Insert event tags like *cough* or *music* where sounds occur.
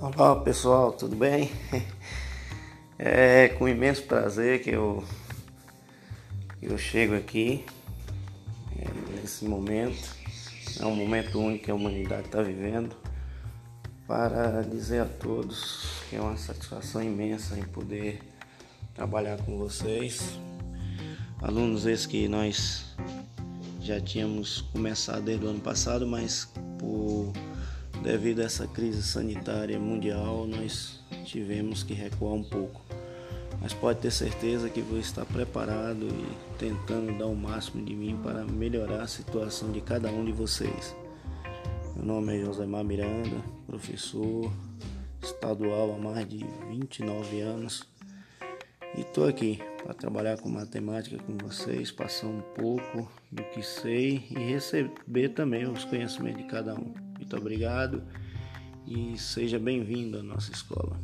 Olá pessoal, tudo bem? *laughs* É com imenso prazer que eu, eu chego aqui é, nesse momento, é um momento único que a humanidade está vivendo, para dizer a todos que é uma satisfação imensa em poder trabalhar com vocês, alunos esses que nós já tínhamos começado desde o ano passado, mas por devido a essa crise sanitária mundial, nós tivemos que recuar um pouco. Mas pode ter certeza que vou estar preparado e tentando dar o máximo de mim para melhorar a situação de cada um de vocês. Meu nome é Josemar Miranda, professor estadual há mais de 29 anos e estou aqui para trabalhar com matemática com vocês, passar um pouco do que sei e receber também os conhecimentos de cada um. Muito obrigado e seja bem-vindo à nossa escola.